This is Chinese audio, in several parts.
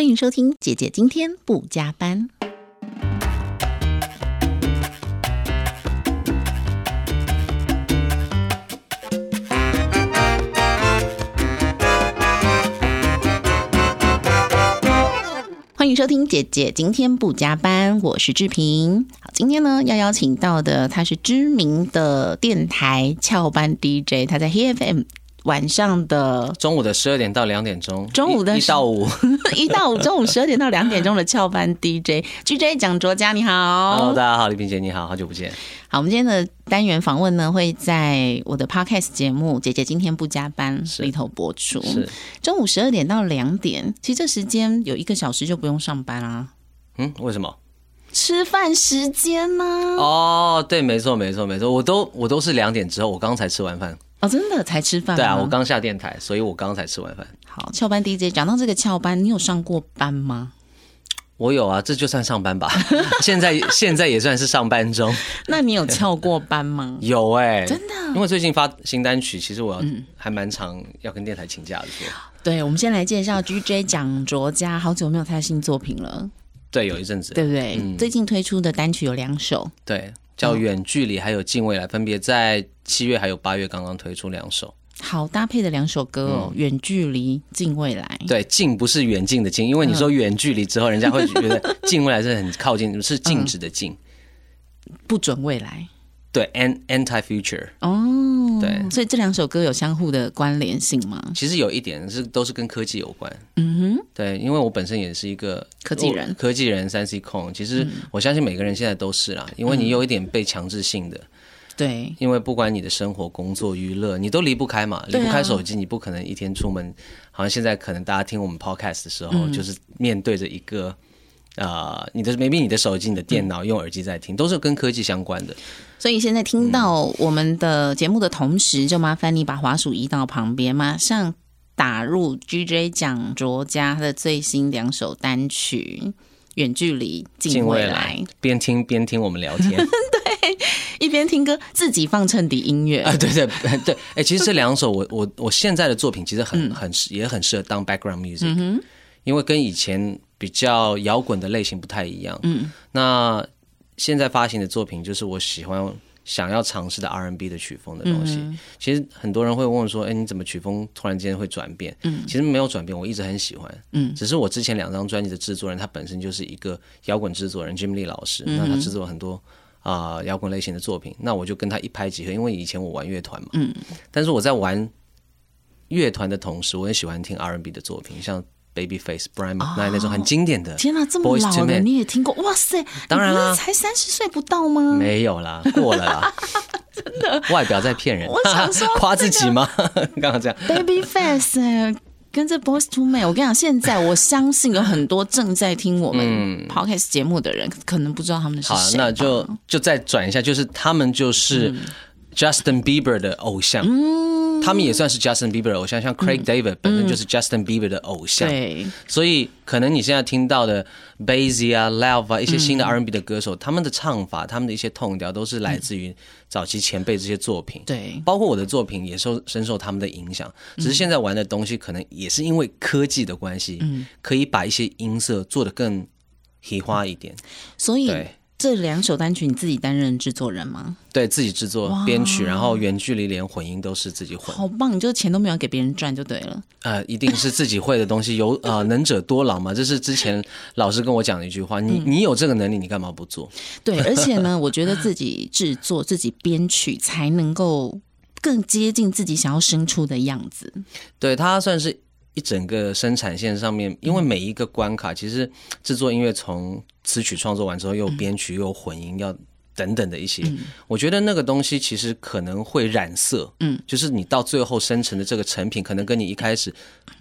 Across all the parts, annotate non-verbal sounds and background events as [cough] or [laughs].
欢迎收听《姐姐今天不加班》。欢迎收听《姐姐今天不加班》，我是志平。好，今天呢要邀请到的他是知名的电台翘班 DJ，他在 HFM 晚上的中午的十二点到两点钟，中午的一 [laughs] 到五，一到五中午十二点到两点钟的翘班 DJ，DJ 蒋卓佳你好，Hello，大家好，李萍姐你好，好久不见。好，我们今天的单元访问呢，会在我的 Podcast 节目《姐姐今天不加班》里头播出。是中午十二点到两点，其实这时间有一个小时就不用上班啦。嗯，为什么？吃饭时间呢？哦，对，没错，没错，没错，我都我都是两点之后，我刚才吃完饭。哦，真的才吃饭？对啊，我刚下电台，所以我刚才吃完饭。好，翘班 DJ 讲到这个翘班，你有上过班吗？我有啊，这就算上班吧。[laughs] 现在现在也算是上班中。[laughs] 那你有翘过班吗？有哎，真的。因为最近发新单曲，其实我还蛮常要跟电台请假的。对，我们先来介绍 GJ 蒋卓佳，好久没有他的新作品了。对，有一阵子，对不对？最近推出的单曲有两首，对，叫《远距离》还有《近未来》，分别在七月还有八月刚刚推出两首。好搭配的两首歌哦，远距离近未来。对，近不是远近的近，因为你说远距离之后，人家会觉得 [laughs] 近未来是很靠近，是静止的静，不准未来。对，an anti future。哦，对，所以这两首歌有相互的关联性吗？其实有一点是都是跟科技有关。嗯哼，对，因为我本身也是一个科技人，科技人三 C 控。其实我相信每个人现在都是啦，因为你有一点被强制性的。对，因为不管你的生活、工作、娱乐，你都离不开嘛，离不开手机，你不可能一天出门。好像现在可能大家听我们 podcast 的时候，就是面对着一个啊，你的 maybe 你的手机、你的电脑用耳机在听，都是跟科技相关的。所以现在听到我们的节目的同时，就麻烦你把滑鼠移到旁边，马上打入 GJ 蒋卓家的最新两首单曲。远距离，近未来，边听边听我们聊天，[laughs] 对，一边听歌，自己放衬底音乐。啊，对对 [laughs] 对，哎，其实这两首我 [laughs] 我我现在的作品其实很很也很适合当 background music，因为跟以前比较摇滚的类型不太一样，嗯，那现在发行的作品就是我喜欢。想要尝试的 R&B 的曲风的东西，其实很多人会问说：“哎，你怎么曲风突然间会转变？”嗯，其实没有转变，我一直很喜欢。嗯，只是我之前两张专辑的制作人，他本身就是一个摇滚制作人，Jim Lee 老师。那他制作很多啊摇滚类型的作品，那我就跟他一拍即合。因为以前我玩乐团嘛，嗯，但是我在玩乐团的同时，我也喜欢听 R&B 的作品，像。Babyface、Brian McKnight 那种很经典的，天哪，这么老的你也听过？哇塞，当然了，才三十岁不到吗？没有啦，过了啦，[laughs] 真的，外表在骗人。我想说，[laughs] 夸自己吗？[laughs] 刚刚这样，Babyface 跟着 Boys to Man，我跟你讲，现在我相信有很多正在听我们 Podcast 节目的人，可能不知道他们是谁。好，那就就再转一下，就是他们就是 Justin Bieber 的偶像。他们也算是 Justin Bieber 的偶像，像 Craig David 本身就是 Justin Bieber 的偶像，对，所以可能你现在听到的 b a z y 啊、Love 啊一些新的 R&B 的歌手，他们的唱法、他们的一些痛调都是来自于早期前辈这些作品，对，包括我的作品也受深受他们的影响，只是现在玩的东西可能也是因为科技的关系，嗯，可以把一些音色做得更提花一点，所以。这两首单曲你自己担任制作人吗？对自己制作编曲，然后远距离连混音都是自己混。好棒！你就钱都没有给别人赚就对了。呃，一定是自己会的东西，有呃 [laughs] 能者多劳嘛，这是之前老师跟我讲的一句话。你你有这个能力，你干嘛不做？对，而且呢，我觉得自己制作、自己编曲才能够更接近自己想要生出的样子。对，它算是。一整个生产线上面，因为每一个关卡，其实制作音乐从词曲创作完之后，又编曲又混音，要等等的一些，我觉得那个东西其实可能会染色，嗯，就是你到最后生成的这个成品，可能跟你一开始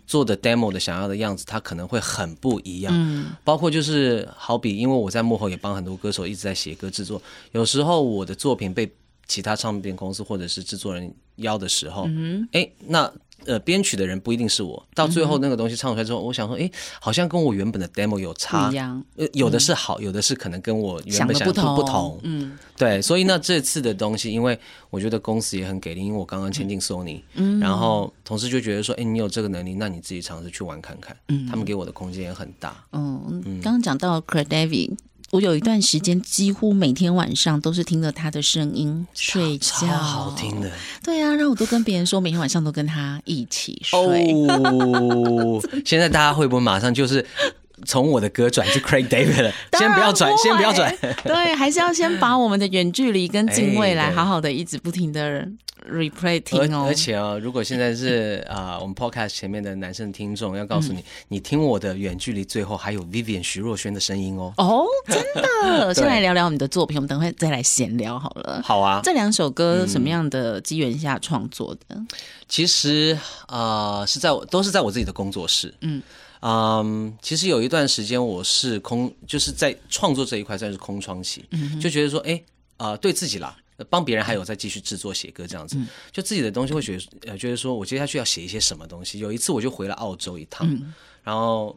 做的 demo 的想要的样子，它可能会很不一样，嗯，包括就是好比，因为我在幕后也帮很多歌手一直在写歌制作，有时候我的作品被其他唱片公司或者是制作人邀的时候，嗯，哎，那。呃，编曲的人不一定是我。到最后那个东西唱出来之后，我想说，哎，好像跟我原本的 demo 有差，呃，有的是好，有的是可能跟我原本想的不同。嗯，对。所以那这次的东西，因为我觉得公司也很给力，因为我刚刚签订 Sony，嗯，然后同事就觉得说，哎，你有这个能力，那你自己尝试去玩看看。嗯，他们给我的空间也很大。嗯，刚刚讲到 David。我有一段时间几乎每天晚上都是听着他的声音睡觉，好听的。对啊，然后我都跟别人说，每天晚上都跟他一起睡。哦，[laughs] 现在大家会不会马上就是从我的歌转去 Craig David 了？先不要转，先不要转。[laughs] 对，还是要先把我们的远距离跟近未来好好的一直不停的。replay 听哦，而且哦，如果现在是啊，我们 podcast 前面的男生听众，要告诉你，你听我的远距离，最后还有 Vivian 徐若瑄的声音哦。哦，真的，[laughs] 先来聊聊你的作品，我们等会再来闲聊好了。好啊，这两首歌什么样的机缘下创作的？其实啊，是在我都是在我自己的工作室。嗯嗯，其实有一段时间我是空，就是在创作这一块算是空窗期，就觉得说，哎啊，对自己啦。帮别人还有在继续制作写歌这样子，就自己的东西会觉得呃，觉得说我接下去要写一些什么东西。有一次我就回了澳洲一趟，然后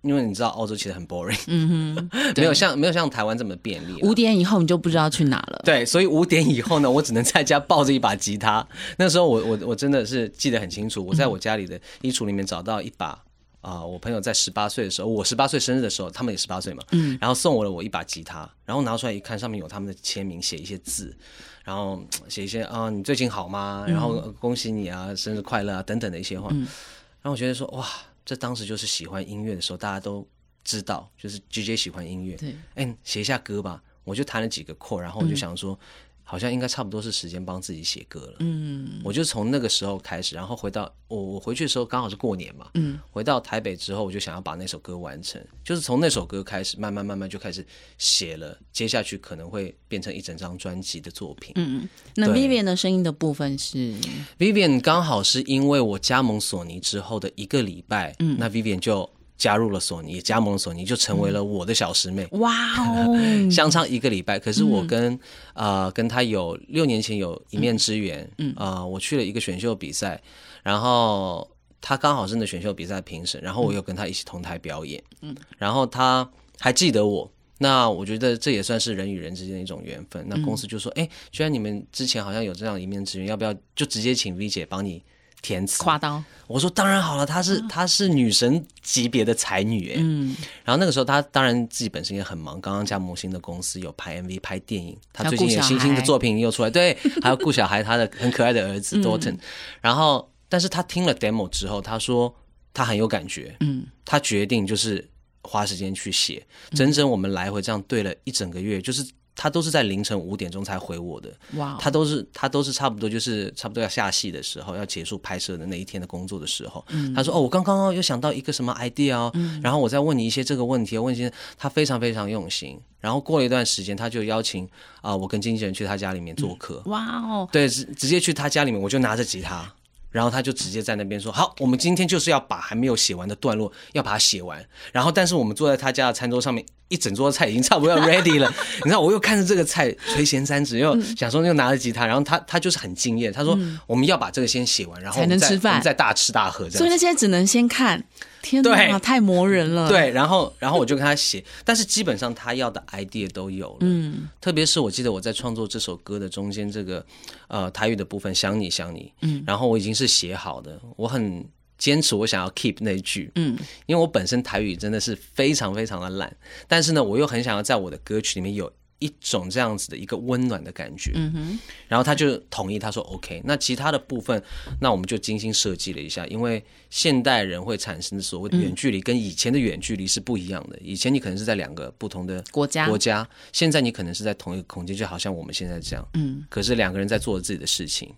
因为你知道澳洲其实很 boring，嗯哼，[laughs] 没有像没有像台湾这么便利。五点以后你就不知道去哪了。对，所以五点以后呢，我只能在家抱着一把吉他。那时候我我我真的是记得很清楚，我在我家里的衣橱里面找到一把。啊，我朋友在十八岁的时候，我十八岁生日的时候，他们也十八岁嘛，嗯，然后送我了我一把吉他，然后拿出来一看，上面有他们的签名，写一些字，然后写一些啊，你最近好吗？然后恭喜你啊，生日快乐啊，等等的一些话，然后我觉得说，哇，这当时就是喜欢音乐的时候，大家都知道，就是 J J 喜欢音乐，对，哎，写一下歌吧，我就弹了几个 chord，然后我就想说。好像应该差不多是时间帮自己写歌了。嗯，我就从那个时候开始，然后回到我我回去的时候刚好是过年嘛。嗯，回到台北之后，我就想要把那首歌完成，就是从那首歌开始，慢慢慢慢就开始写了。接下去可能会变成一整张专辑的作品。嗯嗯，那 Vivian 的声音的部分是 Vivian 刚好是因为我加盟索尼之后的一个礼拜，嗯，那 Vivian 就。加入了索尼，加盟了索尼，就成为了我的小师妹。哇哦，[laughs] 相差一个礼拜，可是我跟呃跟他有六年前有一面之缘。嗯啊，我去了一个选秀比赛，然后他刚好是那选秀比赛评审，然后我又跟他一起同台表演。嗯，然后他还记得我，那我觉得这也算是人与人之间的一种缘分。那公司就说：“哎，居然你们之前好像有这样一面之缘，要不要就直接请 V 姐帮你？”填词。夸刀，我说当然好了，她是她是女神级别的才女哎，嗯，然后那个时候她当然自己本身也很忙，刚刚加盟新的公司有拍 MV 拍电影，她最近有新兴的作品又出来，对，[laughs] 还有顾小孩，她的很可爱的儿子 Dorton，然后但是她听了 demo 之后，她说她很有感觉，嗯，她决定就是花时间去写，整整我们来回这样对了一整个月，就是。他都是在凌晨五点钟才回我的，哇！他都是他都是差不多就是差不多要下戏的时候，要结束拍摄的那一天的工作的时候，嗯他说：“哦，我刚刚又想到一个什么 idea 哦，然后我再问你一些这个问题，问一些他非常非常用心。然后过了一段时间，他就邀请啊，我跟经纪人去他家里面做客，哇哦，对，直直接去他家里面，我就拿着吉他。”然后他就直接在那边说：“好，我们今天就是要把还没有写完的段落要把它写完。然后，但是我们坐在他家的餐桌上面，一整桌菜已经差不多要 ready 了。[laughs] 你知道，我又看着这个菜垂涎三尺，又想说又拿着吉他，然后他他就是很敬业，他说我们要把这个先写完，然后才能吃饭，再大吃大喝。所以那些只能先看。”天哪，太磨人了。[laughs] 对，然后，然后我就跟他写，但是基本上他要的 idea 都有了。嗯，特别是我记得我在创作这首歌的中间这个呃台语的部分，想你想你，嗯，然后我已经是写好的，我很坚持我想要 keep 那句，嗯，因为我本身台语真的是非常非常的烂，但是呢，我又很想要在我的歌曲里面有。一种这样子的一个温暖的感觉，嗯哼，然后他就同意，他说 OK。那其他的部分，那我们就精心设计了一下，因为现代人会产生的所谓的远距离，跟以前的远距离是不一样的。以前你可能是在两个不同的国家，国家，现在你可能是在同一个空间，就好像我们现在这样，嗯。可是两个人在做自己的事情，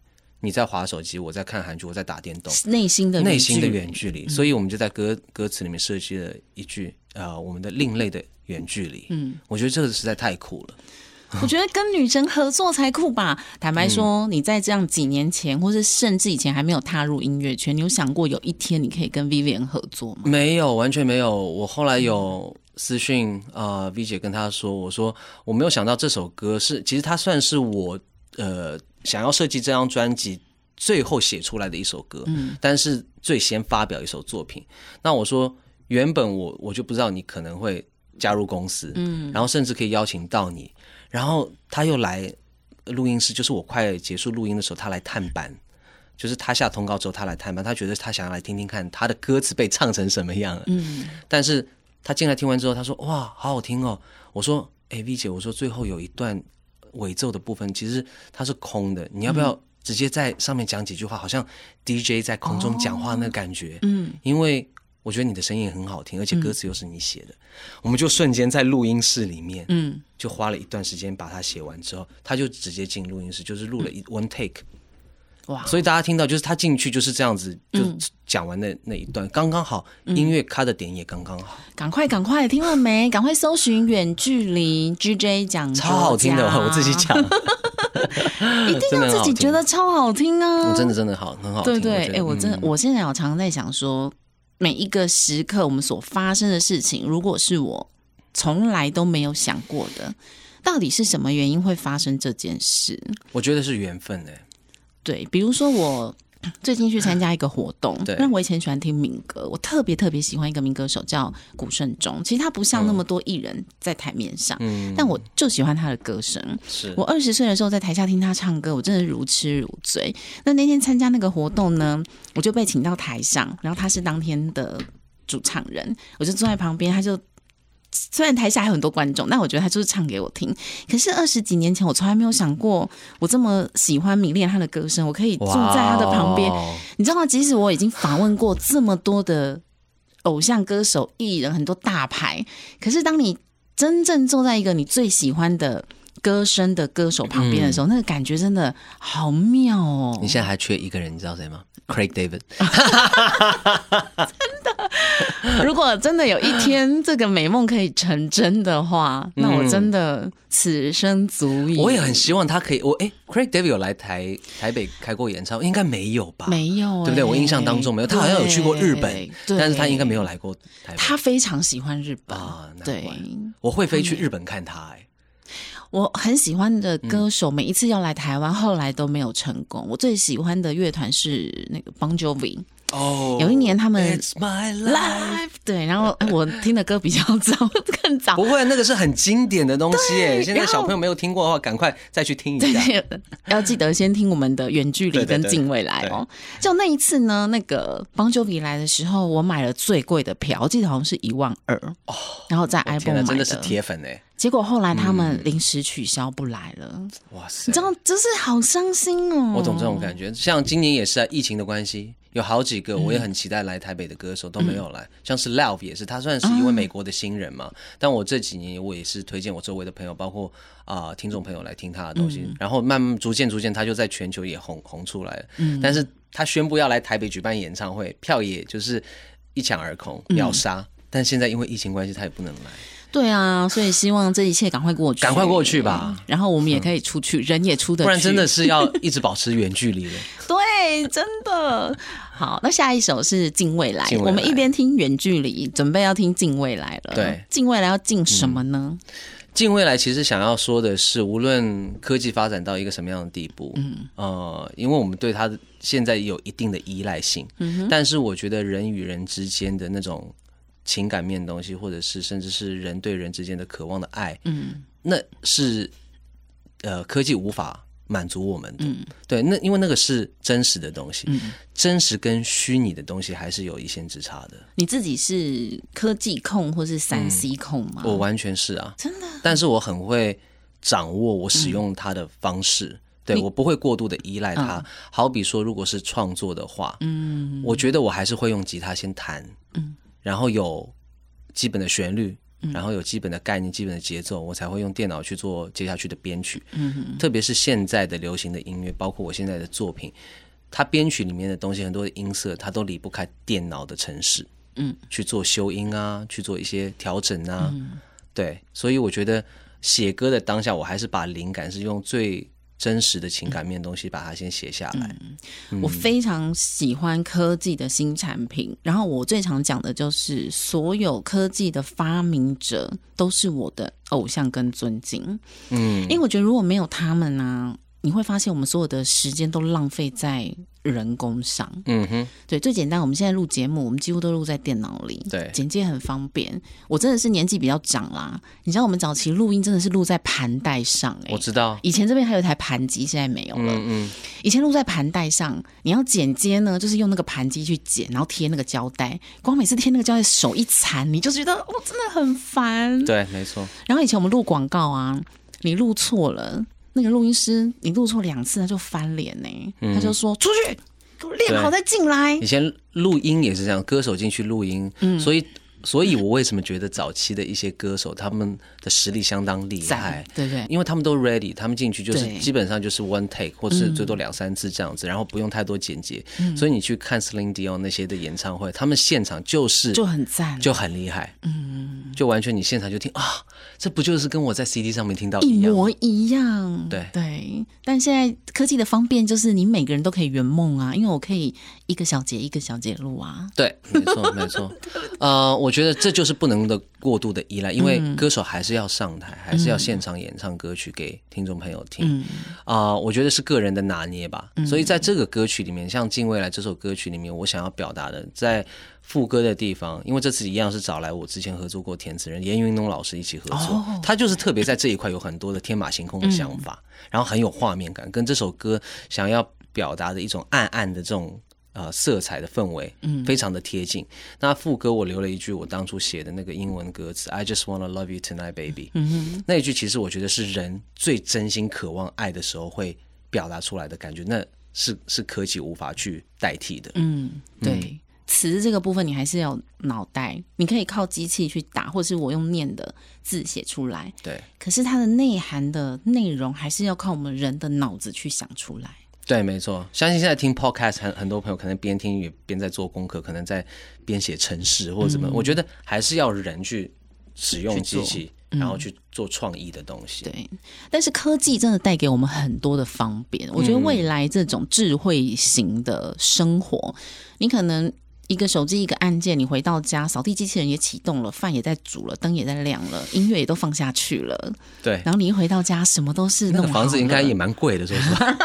你在划手机，我在看韩剧，我在打电动，内心的内心的远距离。所以我们就在歌歌词里面设计了一句，呃，我们的另类的。远距离，嗯，我觉得这个实在太酷了。我觉得跟女神合作才酷吧。坦白说，你在这样几年前，或是甚至以前还没有踏入音乐圈，你有想过有一天你可以跟 Vivian 合作吗？没有，完全没有。我后来有私讯啊，V 姐跟她说，我说我没有想到这首歌是，其实它算是我呃想要设计这张专辑最后写出来的一首歌，嗯，但是最先发表一首作品。那我说，原本我我就不知道你可能会加入公司，嗯，然后甚至可以邀请到你，然后他又来录音室，就是我快结束录音的时候，他来探班，就是他下通告之后他来探班，他觉得他想要来听听看他的歌词被唱成什么样了，嗯，但是他进来听完之后，他说哇，好好听哦。我说，哎，V 姐，我说最后有一段尾奏的部分，其实它是空的，你要不要？直接在上面讲几句话，好像 DJ 在空中讲话那感觉。嗯，因为我觉得你的声音很好听，而且歌词又是你写的，我们就瞬间在录音室里面，嗯，就花了一段时间把它写完之后，他就直接进录音室，就是录了一 one take。哇！所以大家听到就是他进去就是这样子，就讲完那那一段，刚刚好，音乐卡的点也刚刚好。赶快赶快，听了没？[laughs] 赶快搜寻远距离 GJ 讲，超好听的，我自己讲。[laughs] 一定要自己觉得超好听啊！真的真的好，很好。对对，哎，我真的，我现在有常常在想说，每一个时刻我们所发生的事情，如果是我从来都没有想过的，到底是什么原因会发生这件事？我觉得是缘分哎。对，比如说我。[clears throat] 最近去参加一个活动，因为我以前喜欢听民歌，我特别特别喜欢一个民歌手叫古圣忠。其实他不像那么多艺人在台面上，但我就喜欢他的歌声。是我二十岁的时候在台下听他唱歌，我真的如痴如醉。那那天参加那个活动呢，我就被请到台上，然后他是当天的主唱人，我就坐在旁边，他就。虽然台下还有很多观众，但我觉得他就是唱给我听。可是二十几年前，我从来没有想过，我这么喜欢迷恋他的歌声，我可以坐在他的旁边。你知道吗？即使我已经访问过这么多的偶像歌手、艺人，很多大牌，可是当你真正坐在一个你最喜欢的歌声的歌手旁边的时候，那个感觉真的好妙哦！你现在还缺一个人，你知道谁吗？Craig David，真的，如果真的有一天这个美梦可以成真的话，那我真的此生足矣。我也很希望他可以。我哎，Craig David 有来台台北开过演唱会，应该没有吧？没有，对不对？我印象当中没有。他好像有去过日本，但是他应该没有来过台北。他非常喜欢日本啊，对，我会飞去日本看他哎。我很喜欢的歌手，每一次要来台湾，后来都没有成功。我最喜欢的乐团是那个 Bon Jovi。哦，有一年他们 life 对，然后我听的歌比较早，更早。不会，那个是很经典的东西耶。现在小朋友没有听过的话，赶快再去听一下。要记得先听我们的远距离跟近未来哦。就那一次呢，那个 Bon Jovi 来的时候，我买了最贵的票，我记得好像是一万二哦。然后在 iPhone 买的，真的是铁粉哎。结果后来他们临时取消不来了，哇塞！你知道，真是好伤心哦。我懂这种感觉，像今年也是啊，疫情的关系，有好几个我也很期待来台北的歌手都没有来，像是 Love 也是，他算是一位美国的新人嘛。但我这几年我也是推荐我周围的朋友，包括啊听众朋友来听他的东西，然后慢慢逐渐逐渐他就在全球也红红出来了。嗯，但是他宣布要来台北举办演唱会，票也就是一抢而空，秒杀。但现在因为疫情关系，他也不能来。对啊，所以希望这一切赶快过去，赶快过去吧。然后我们也可以出去，人也出得不然真的是要一直保持远距离了。[laughs] 对，真的。好，那下一首是《近未来》，我们一边听远距离，准备要听《近未来》了。对，《近未来》要近什么呢？《近未来》其实想要说的是，无论科技发展到一个什么样的地步，嗯呃，因为我们对它现在有一定的依赖性，嗯但是我觉得人与人之间的那种。情感面的东西，或者是甚至是人对人之间的渴望的爱，嗯，那是呃科技无法满足我们的，嗯，对，那因为那个是真实的东西，嗯，真实跟虚拟的东西还是有一线之差的。你自己是科技控或是三 C 控吗？我完全是啊，真的，但是我很会掌握我使用它的方式，对我不会过度的依赖它。好比说，如果是创作的话，嗯，我觉得我还是会用吉他先弹，嗯。然后有基本的旋律，然后有基本的概念、基本的节奏，我才会用电脑去做接下去的编曲。嗯特别是现在的流行的音乐，包括我现在的作品，它编曲里面的东西很多的音色，它都离不开电脑的程式。嗯，去做修音啊，去做一些调整啊。嗯，对，所以我觉得写歌的当下，我还是把灵感是用最。真实的情感面东西，把它先写下来。我非常喜欢科技的新产品，然后我最常讲的就是，所有科技的发明者都是我的偶像跟尊敬。嗯，因为我觉得如果没有他们呢。你会发现我们所有的时间都浪费在人工上。嗯哼，对，最简单，我们现在录节目，我们几乎都录在电脑里，对剪接很方便。我真的是年纪比较长啦，你知道我们早期录音真的是录在盘带上、欸，我知道。以前这边还有一台盘机，现在没有了。嗯嗯，以前录在盘带上，你要剪接呢，就是用那个盘机去剪，然后贴那个胶带。光每次贴那个胶带，手一残，你就觉得哦，真的很烦。对，没错。然后以前我们录广告啊，你录错了，那个录音师你录错两次，他就翻脸呢、他就说出去，给我练好再进来以。前录音也是这样，歌手进去录音，嗯所以。所以，我为什么觉得早期的一些歌手他们的实力相当厉害赞？对不对因为他们都 ready，他们进去就是基本上就是 one take，或是最多两三次这样子，然后不用太多剪辑。所以你去看 Celine Dion 那些的演唱会，他们现场就是就很赞，就很厉害，嗯，就完全你现场就听啊，这不就是跟我在 CD 上面听到一一模？一样。对对，但现在科技的方便就是你每个人都可以圆梦啊，因为我可以一个小节一个小节录啊。对，没错，没错。[laughs] 呃，我觉得这就是不能的过度的依赖，因为嗯歌手还是要上台，还是要现场演唱歌曲给听众朋友听。嗯啊、我觉得是个人的拿捏吧。所以在这个歌曲里面，像《近未来》这首歌曲里面，我想要表达的，在副歌的地方，因为这次一样是找来我之前合作过填词人严云农老师一起合作，哦他就是特别在这一块有很多的天马行空的想法，然后很有画面感，跟这首歌想要表达的一种暗暗的这种。呃，色彩的氛围，嗯，非常的贴近。那副歌我留了一句我当初写的那个英文歌词，I just wanna love you tonight, baby。嗯，那一句其实我觉得是人最真心渴望爱的时候会表达出来的感觉，那是是科技无法去代替的。嗯，对。词这个部分你还是要有脑袋，你可以靠机器去打，或者是我用念的字写出来。对可是它的内涵的内容还是要靠我们人的脑子去想出来。对，没错。相信现在听 podcast 很很多朋友可能边听也边在做功课，可能在边写程式或者怎么。我觉得还是要人去使用机器，然后去做创意的东西。对，但是科技真的带给我们很多的方便。我觉得未来这种智慧型的生活，你可能一个手机一个按键，你回到家，扫地机器人也启动了，饭也在煮了，灯也在亮了，音乐也都放下去了。对，然后你一回到家，什么都是那弄好个房子应该也蛮贵的，说实话。[laughs]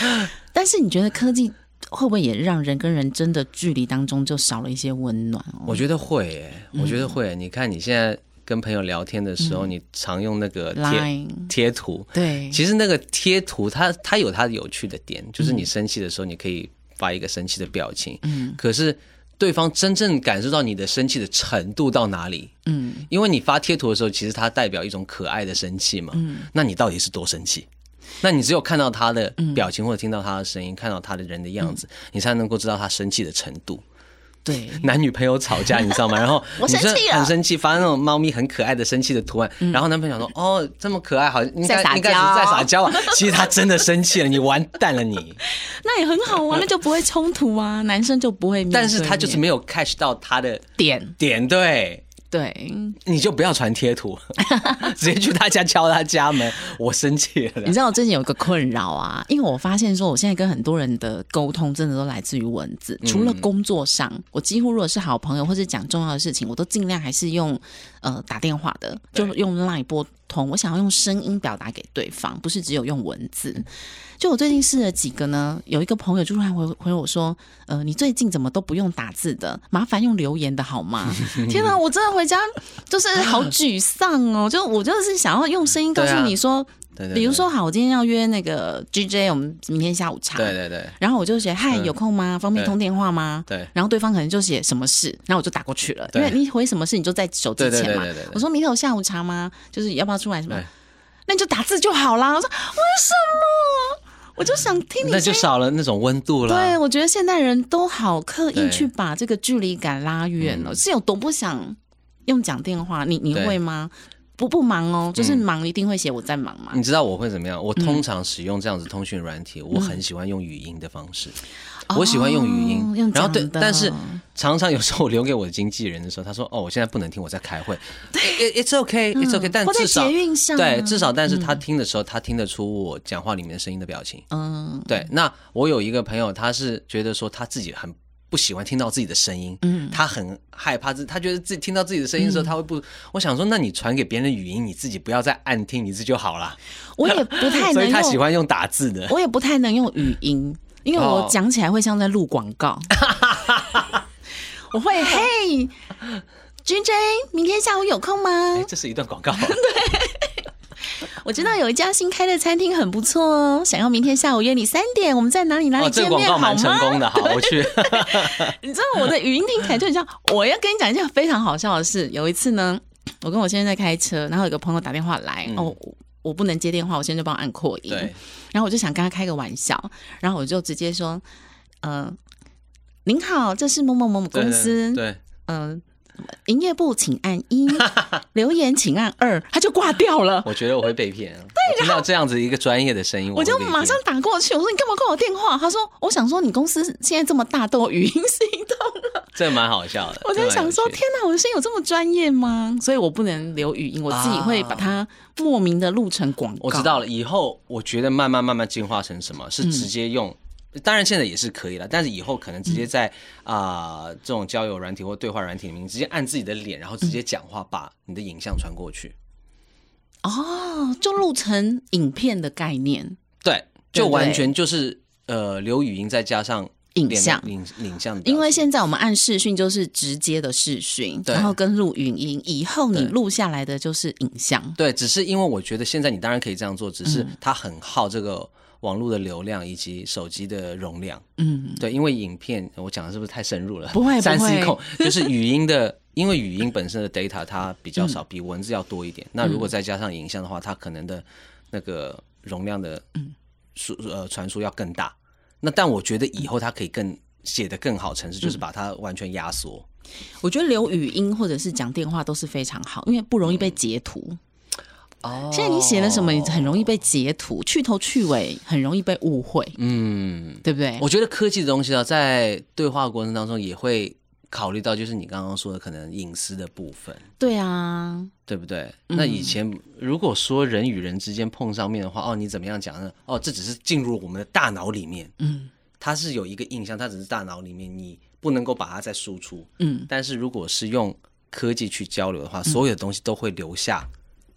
[laughs] 但是你觉得科技会不会也让人跟人真的距离当中就少了一些温暖哦？我觉得会耶，我觉得会。耶。你看你现在跟朋友聊天的时候，你常用那个贴贴图，对，其实那个贴图它它有它有趣的点，就是你生气的时候，你可以发一个生气的表情，嗯，可是对方真正感受到你的生气的程度到哪里，嗯，因为你发贴图的时候，其实它代表一种可爱的生气嘛，嗯，那你到底是多生气？那你只有看到他的表情或者听到他的声音，看到他的人的样子，你才能够知道他生气的程度。对，[laughs] 男女朋友吵架，你知道吗？然后 [laughs] 我女生很生气，发那种猫咪很可爱的生气的图案，然后男朋友想说：“哦，这么可爱，好，应在撒娇该应该是在撒娇啊。[laughs] ”其实他真的生气了，你完蛋了你。那也很好啊，那就不会冲突啊，男生就不会。但是他就是没有 catch 到他的点，点，对，对，你就不要传贴图，[laughs] 直接去他家敲他家门。[laughs] 我生气了你，知道我最近有一个困扰啊，因为我发现说，我现在跟很多人的沟通真的都来自于文字，除了工作上，我几乎如果是好朋友或者讲重要的事情，我都尽量还是用呃打电话的，就对用 Line 拨通，我想要用声音表达给对方，不是只有用文字。就我最近试了几个呢，有一个朋友就突然回回我说，呃，你最近怎么都不用打字的，麻烦用留言的好吗？[laughs] 天哪，我真的回家就是好沮丧哦，就我就是想要用声音告诉你说。对对对比如说，好，我今天要约那个 GJ，我们明天下午茶。对对对然后我就写嗨，嗯有空吗？方便通电话吗？对然后对方可能就写什么事，然后我就打过去了。因为你回什么事，你就在手机对对前嘛对对对对。我说明天有下午茶吗？就是要不要出来什么？那你就打字就好啦。我说为什么？我就想听你那就。少了那种温度了。对，我觉得现代人都好刻意去把这个距离感拉远了，是有多不想用讲电话？你你会吗？不不忙哦，就是忙一定会写我在忙嘛。你知道我会怎么样？我嗯通常使用这样子通讯软体，我很喜欢用语音的方式。我喜欢用语音，哦然后对但是常常有时候我留给我的经纪人的时候，他说：“哦，我现在不能听，我在开会。”对，It's okay，It's okay，但至少对，至少但是他听的时候，他听得出我讲话里面的声音的表情。嗯，对，那我有一个朋友，他是觉得说他自己很不喜欢听到自己的声音，嗯，他很害怕，自他觉得自己听到自己的声音的时候，他会不。我想说，那你传给别人的语音，你自己不要再暗听一次就好了。我也不太 [laughs] 能，所以他喜欢用打字的。我也不太能用语音，因为我讲起来会像在录广告。[laughs] 我会嘿，J J，明天下午有空吗？这是一段广告。[laughs] 对我知道有一家新开的餐厅很不错哦，想要明天下午约你三点，我们在哪里哪里见面好吗？成功的，好，我去。[laughs] 你知道我的语音听起来就很像。我要跟你讲一件非常好笑的事。有一次呢，我跟我先生在开车，然后有个朋友打电话来，哦，我不能接电话，我现在就帮我按扩音。然后我就想跟他开个玩笑，然后我就直接说：“呃，您好，这是某某某某公司。”对，嗯。营业部请按一，[laughs] 留言请按二，他就挂掉了。我觉得我会被骗。对，听到这样子一个专业的声音，我就马上打过去。我说：“你干嘛挂我电话？”他说：“我想说你公司现在这么大，都有语音系统了。”这蛮好笑的。我在想说：“天哪，我的声音有这么专业吗？”所以我不能留语音，我自己会把它莫名的录成广告。我知道了，以后我觉得慢慢慢慢进化成什么是直接用。当然，现在也是可以了，但是以后可能直接在啊这种交友软体或对话软体里面，直接按自己的脸，然后直接讲话，把你的影像传过去。哦，就录成影片的概念。对，就完全就是呃留语音再加上影像，影影像。因为现在我们按视讯就是直接的视讯，然后跟录语音，以后你录下来的就是影像。对，只是因为我觉得现在你当然可以这样做，只是它很耗这个。网络的流量以及手机的容量，嗯，对，因为影片我讲的是不是太深入了？不会，三 C 控 [laughs] 就是语音的，因为语音本身的 data 它比较少，比文字要多一点。那如果再加上影像的话，它可能的那个容量的输呃传输要更大。那但我觉得以后它可以更写得更好，程式就是把它完全压缩。我觉得留语音或者是讲电话都是非常好，因为不容易被截图。现在你写了什么，很容易被截图，去头去尾，很容易被误会，嗯，对不对？我觉得科技的东西啊，在对话过程当中也会考虑到，就是你刚刚说的可能隐私的部分。对啊，对不对？那以前如果说人与人之间碰上面的话，哦，你怎么样讲呢？哦，这只是进入我们的大脑里面，嗯，它是有一个印象，它只是大脑里面，你不能够把它再输出，嗯。但是如果是用科技去交流的话，所有的东西都会留下。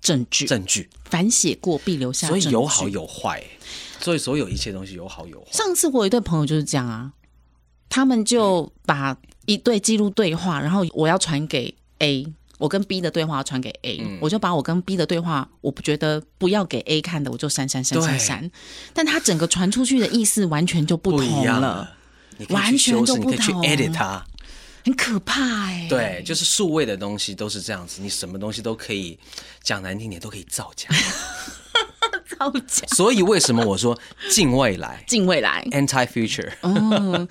证据，证据，反写过必留下。所以有好有坏，所以所有一切东西有好有坏。上次我有一对朋友就是这样啊，他们就把一对记录对话，然后我要传给 A，我跟 B 的对话传给 A，我就把我跟 B 的对话，我不觉得不要给 A 看的，我就删删删删删。但他整个传出去的意思完全就不同了，完全就不同。edit 它。很可怕哎，对，就是数位的东西都是这样子，你什么东西都可以讲难听点，都可以造假，[laughs] 造假。所以为什么我说近未来，近未来，anti future。嗯，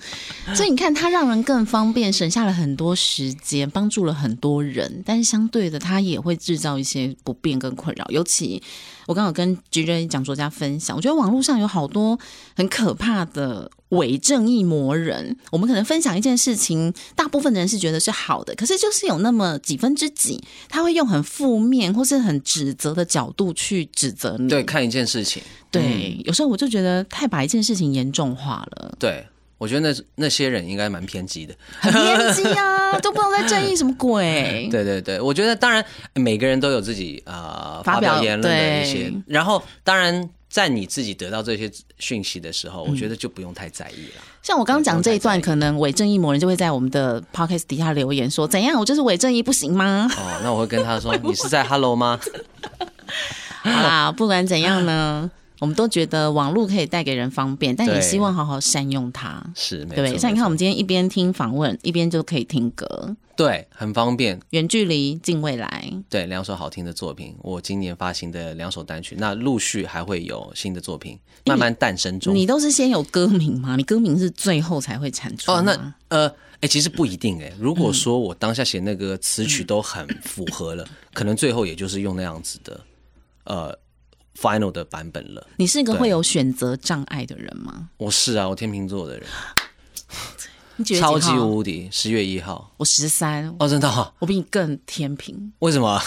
所以你看，它让人更方便，省下了很多时间，帮助了很多人，但是相对的，它也会制造一些不便跟困扰，尤其。我刚好跟 G J 讲座家分享，我觉得网络上有好多很可怕的伪正义魔人。我们可能分享一件事情，大部分人是觉得是好的，可是就是有那么几分之几，他会用很负面或是很指责的角度去指责你。对，看一件事情，对，有时候我就觉得太把一件事情严重化了。对。我觉得那那些人应该蛮偏激的，很偏激啊，[laughs] 都不知道在正义什么鬼。对对对，我觉得当然每个人都有自己啊发表言论的一些，然后当然在你自己得到这些讯息的时候，我觉得就不用太在意了。像我刚刚讲这一段，可能伪正义某人就会在我们的 podcast 底下留言说：“怎样？我就是伪正义不行吗？”哦，那我会跟他说：“你是在 hello 吗？” [laughs] 啊，不管怎样呢。我们都觉得网络可以带给人方便，但也希望好好善用它。是，对，像你看，我们今天一边听访问，一边就可以听歌，对，很方便。远距离，近未来，对，两首好听的作品。我今年发行的两首单曲，那陆续还会有新的作品慢慢诞生中。你都是先有歌名吗？你歌名是最后才会产出？哦，那呃，哎，其实不一定哎。如果说我当下写那个词曲都很符合了，可能最后也就是用那样子的，呃。Final 的版本了。你是一个会有选择障碍的人吗？我是啊，我天秤座的人。超级无敌，十月一号，我十三。哦，真的，我比你更天平。为什么？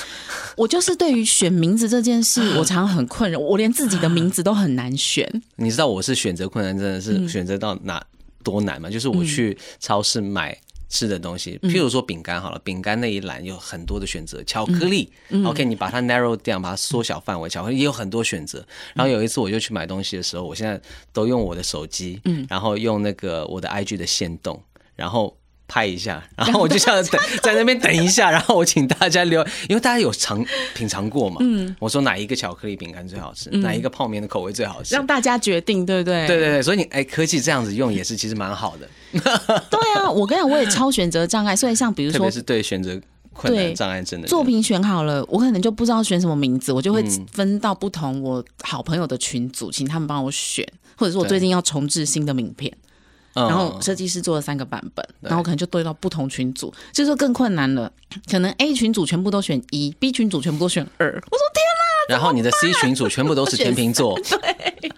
我就是对于选名字这件事，[laughs] 我常常很困扰。我连自己的名字都很难选。你知道我是选择困难，真的是选择到哪多难吗，就是我去超市买。吃的东西，譬如说饼干好了，饼干那一栏有很多的选择，巧克力，OK，你把它 narrow down，把它缩小范围，巧克力也有很多选择。然后有一次我就去买东西的时候，我现在都用我的手机，嗯，然后用那个我的 IG 的线动，然后。拍一下，然后我就想等 [laughs] 在那边等一下，然后我请大家留，因为大家有尝品尝过嘛。嗯，我说哪一个巧克力饼干最好吃，哪一个泡面的口味最好吃，让大家决定，对不对？对对对，所以你哎，科技这样子用也是其实蛮好的。[laughs] 对啊，我跟你讲，我也超选择障碍，所以像比如说，特别是对选择困难障碍真的作品选好了，我可能就不知道选什么名字，我就会分到不同我好朋友的群组，请他们帮我选，或者是我最近要重置新的名片。然后设计师做了三个版本，然后可能就对到不同群组，就说更困难了。可能 A 群组全部都选一，B 群组全部都选二。我说天哪！然后你的 C 群组全部都是天秤座。[laughs] 对，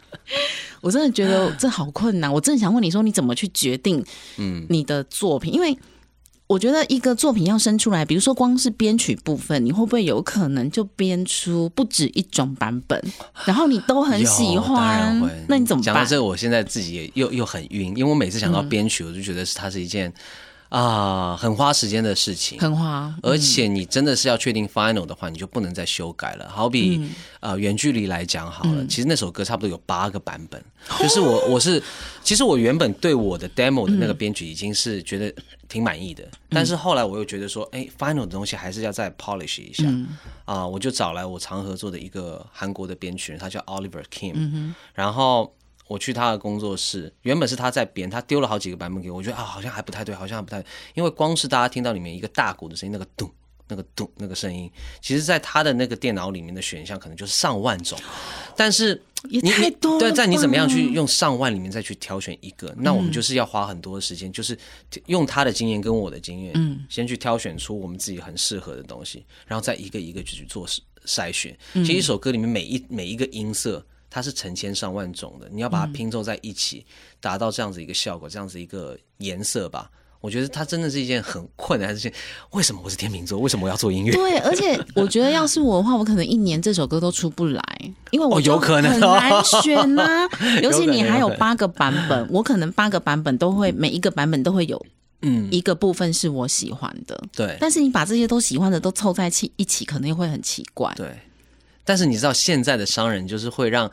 我真的觉得这好困难。我真的想问你说，你怎么去决定嗯你的作品？因为我觉得一个作品要生出来，比如说光是编曲部分，你会不会有可能就编出不止一种版本？然后你都很喜欢，那你怎么办？讲到这个，我现在自己也又又很晕，因为我每次想到编曲，我就觉得是它是一件。啊，很花时间的事情，很花。而且你真的是要确定 final 的话，你就不能再修改了。好比啊，远距离来讲好了，其实那首歌差不多有八个版本。就是我，我是，[laughs] 其实我原本对我的 demo 的那个编曲已经是觉得挺满意的，但是后来我又觉得说，哎，final 的东西还是要再 polish 一下。啊，我就找来我常合作的一个韩国的编曲人，他叫 Oliver Kim，然后。我去他的工作室，原本是他在编，他丢了好几个版本给我，我觉得啊，好像还不太对，好像还不太，因为光是大家听到里面一个大鼓的声音，那个咚，那个咚，那个声音，其实在他的那个电脑里面的选项可能就是上万种，但是也太多，对，在你怎么样去用上万里面再去挑选一个，那我们就是要花很多的时间，就是用他的经验跟我的经验，嗯，先去挑选出我们自己很适合的东西，然后再一个一个去做筛选。其实一首歌里面每一每一个音色。它是成千上万种的，你要把它拼凑在一起，达到这样子一个效果，这样子一个颜色吧。我觉得它真的是一件很困难的事情。为什么我是天秤座？为什么我要做音乐？对，而且 [laughs] 我觉得要是我的话，我可能一年这首歌都出不来，因为我有可能很难选啊。[laughs] 尤其你还有八个版本，[laughs] 我可能八个版本都会，每一个版本都会有嗯一个部分是我喜欢的。对，但是你把这些都喜欢的都凑在一起，一起可能又会很奇怪。对。但是你知道现在的商人就是会让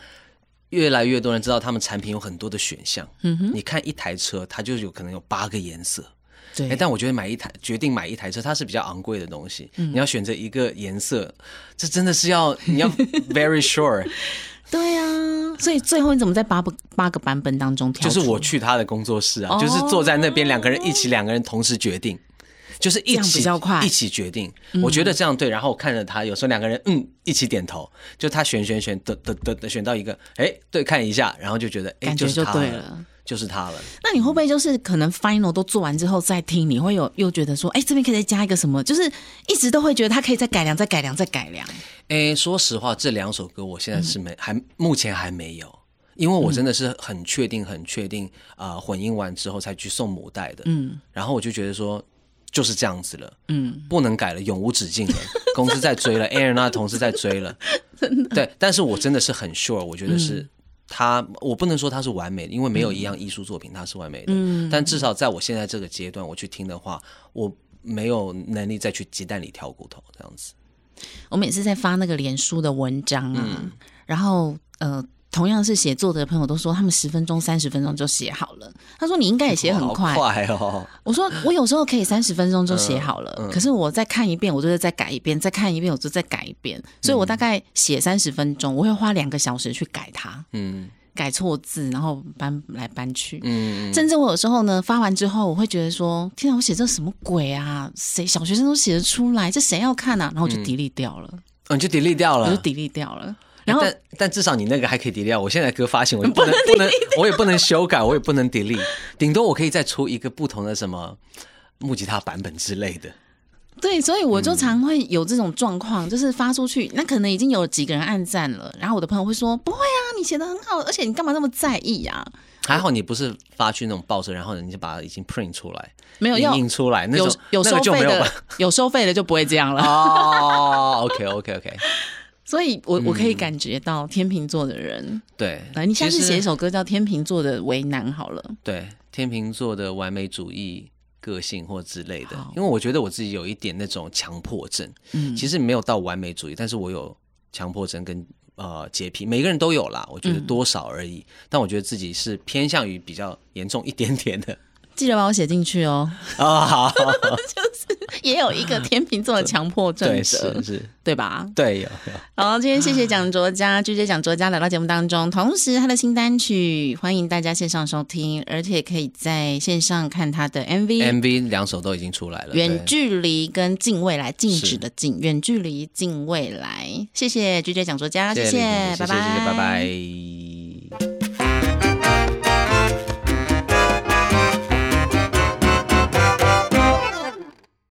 越来越多人知道他们产品有很多的选项。嗯哼，你看一台车，它就有可能有八个颜色。对，哎，但我觉得买一台决定买一台车，它是比较昂贵的东西。嗯你要选择一个颜色，这真的是要你要 [laughs] very sure。对呀，所以最后你怎么在八个八个版本当中挑？就是我去他的工作室啊，就是坐在那边两个人一起，两个人同时决定。就是一起比较快，一起决定。我觉得这样对。然后我看着他，有时候两个人嗯一起点头，就他选选选的的的的选到一个，哎，对，看一下，然后就觉得哎，感觉就对了，就是他了。那你会不会就是可能 final 都做完之后再听，你会有又觉得说，哎，这边可以再加一个什么？就是一直都会觉得他可以再改良、再改良、再改良。哎，说实话，这两首歌我现在是没还目前还没有，因为我真的是很确定、很确定啊，混音完之后才去送母带的。嗯，然后我就觉得说。就是这样子了，嗯，不能改了，永无止境了。[laughs] 公司在追了，Aaron 那同事在追了，[laughs] 真的。对，但是我真的是很 sure，我觉得是他，我不能说他是完美的，因为没有一样艺术作品它是完美的。嗯，但至少在我现在这个阶段，我去听的话，我没有能力再去鸡蛋里挑骨头这样子。我每次在发那个脸书的文章啊，然后呃。同样是写作的朋友都说，他们十分钟、三十分钟就写好了。他说：“你应该也写很快。”快哦！我说：“我有时候可以三十分钟就写好了，可是我再看一遍，我就是再改一遍；再看一遍，我就再改一遍。所以我大概写三十分钟，我会花两个小时去改它。嗯，改错字，然后搬来搬去。嗯，甚至我有时候呢，发完之后，我会觉得说：天啊，我写这什么鬼啊？谁小学生都写得出来？这谁要看啊？然后我就 delete 掉了。嗯，就 delete 掉了，我就 delete 掉了。”但但至少你那个还可以 delete，我现在歌发行我 [laughs] 不能不能，我也不能修改，[laughs] 我也不能 delete，顶多我可以再出一个不同的什么木吉他版本之类的。对，所以我就常会有这种状况，就是发出去，那可能已经有几个人按赞了，然后我的朋友会说：“不会啊，你写的很好，而且你干嘛那么在意呀？”还好你不是发去那种报社，然后人家把它已经 print 出来，没有印出来，那有收费的，有收费的就不会这样了。哦，OK OK OK。所以我我可以感觉到天秤座的人，对，来，你下次写一首歌叫《天秤座的为难》好了。对天秤座的完美主义个性或之类的，因为我觉得我自己有一点那种强迫症，嗯，其实没有到完美主义，但是我有强迫症跟呃洁癖，每个人都有啦，我觉得多少而已，但我觉得自己是偏向于比较严重一点点的记得把我写进去哦。啊，好，[laughs] 就是也有一个天秤座的强迫症对，者是，是，对吧？对，有有，好，今天谢谢蒋卓佳拒绝蒋卓佳来到节目当中，同时他的新单曲欢迎大家线上收听，而且可以在线上看他的 MV。MV 两首都已经出来了，远距离跟近未来，静止的静，远距离近未来。谢谢拒绝蒋卓佳，谢谢拜拜，谢谢，拜拜。